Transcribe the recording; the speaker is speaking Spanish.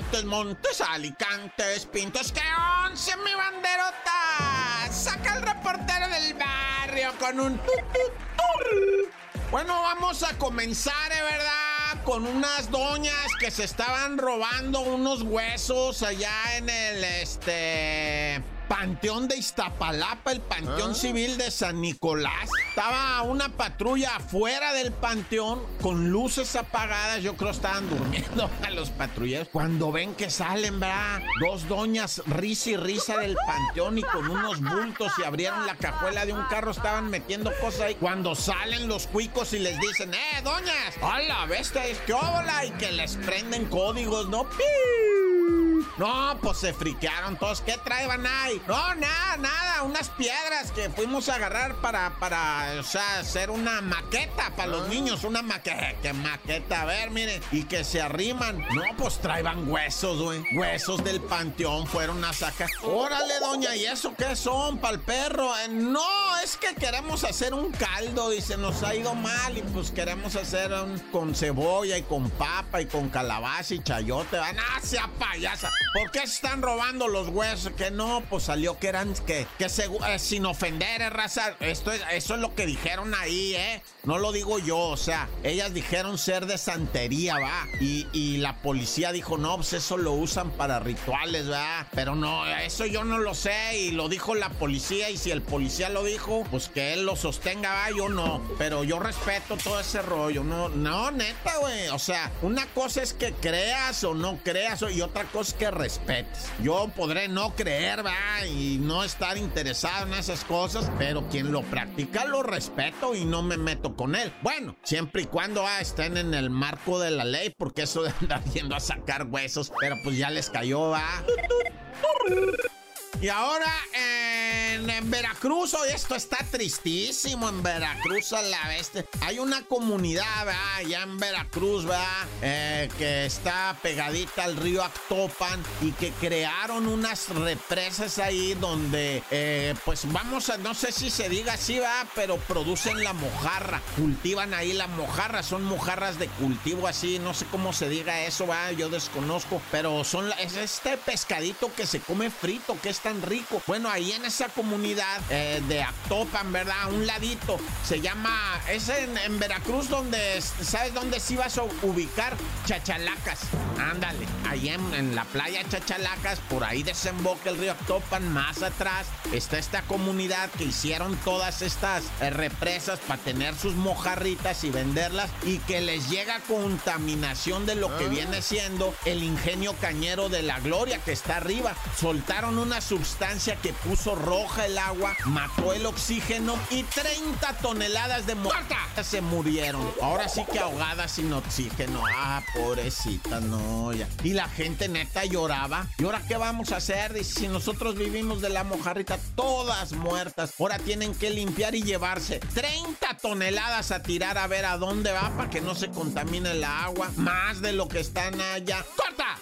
Montes, Montes, Alicantes, Pintos, que once mi banderota. Saca el reportero del barrio con un... Bueno, vamos a comenzar, ¿eh, ¿verdad? Con unas doñas que se estaban robando unos huesos allá en el, este... Panteón de Iztapalapa, el Panteón ¿Ah? Civil de San Nicolás. Estaba una patrulla afuera del panteón con luces apagadas. Yo creo estaban durmiendo a los patrulleros. Cuando ven que salen, ¿verdad? Dos doñas risa y risa del panteón y con unos bultos y abrieron la cajuela de un carro, estaban metiendo cosas ahí. Cuando salen los cuicos y les dicen, ¡eh, doñas! ¡Hola, bestia! ¡Qué hola! Y que les prenden códigos, ¿no? No, pues se friquearon todos. ¿Qué traían ahí? No, nada, nada. Unas piedras que fuimos a agarrar para, para, o sea, hacer una maqueta para los ah. niños. Una maqueta. ¿Qué maqueta? A ver, miren. Y que se arriman. No, pues traían huesos, güey. Huesos del panteón fueron a sacar. Órale, doña, ¿y eso qué son? Para el perro. Eh, no, es que queremos hacer un caldo y se nos ha ido mal. Y pues queremos hacer un con cebolla y con papa y con calabaza y chayote. ¡Ah, sea payasa! ¿Por qué se están robando los huesos? Que no, pues salió que eran, que, que eh, sin ofender, eh, raza. Esto es, eso es lo que dijeron ahí, ¿eh? No lo digo yo, o sea, ellas dijeron ser de santería, va. Y, y la policía dijo, no, pues eso lo usan para rituales, va. Pero no, eso yo no lo sé y lo dijo la policía. Y si el policía lo dijo, pues que él lo sostenga, va. Yo no. Pero yo respeto todo ese rollo. No, no, neta, güey. O sea, una cosa es que creas o no creas, y otra cosa es que respetes. Yo podré no creer, va, y no estar interesado en esas cosas, pero quien lo practica lo respeto y no me meto con él. Bueno, siempre y cuando ah, estén en el marco de la ley, porque eso de andar yendo a sacar huesos, pero pues ya les cayó, va. Y ahora en, Veracruz, hoy esto está tristísimo en Veracruz a la vez. Hay una comunidad, ¿verdad? Allá en Veracruz, ¿verdad? Eh, que está pegadita al río Actopan y que crearon unas represas ahí donde, eh, pues vamos a, no sé si se diga así, ¿verdad? Pero producen la mojarra, cultivan ahí la mojarra, son mojarras de cultivo así, no sé cómo se diga eso, ¿verdad? Yo desconozco, pero son, es este pescadito que se come frito, que está rico. Bueno, ahí en esa comunidad eh, de Actopan, ¿verdad? A un ladito. Se llama, es en, Veracruz donde, ¿sabes dónde sí vas a ubicar? Chachalacas. Ándale, ahí en, la playa Chachalacas, por ahí desemboca el río Actopan, más atrás está esta comunidad que hicieron todas estas eh, represas para tener sus mojarritas y venderlas y que les llega contaminación de lo que ah. viene siendo el ingenio cañero de la gloria que está arriba. Soltaron una sustancia que puso roja el agua, mató el oxígeno y 30 toneladas de muerta se murieron. Ahora sí que ahogadas sin oxígeno. Ah, pobrecita, no, ya. Y la gente neta lloraba. ¿Y ahora qué vamos a hacer? Dice, si nosotros vivimos de la mojarrita, todas muertas. Ahora tienen que limpiar y llevarse 30 toneladas a tirar a ver a dónde va para que no se contamine el agua. Más de lo que están allá. ¡Corta!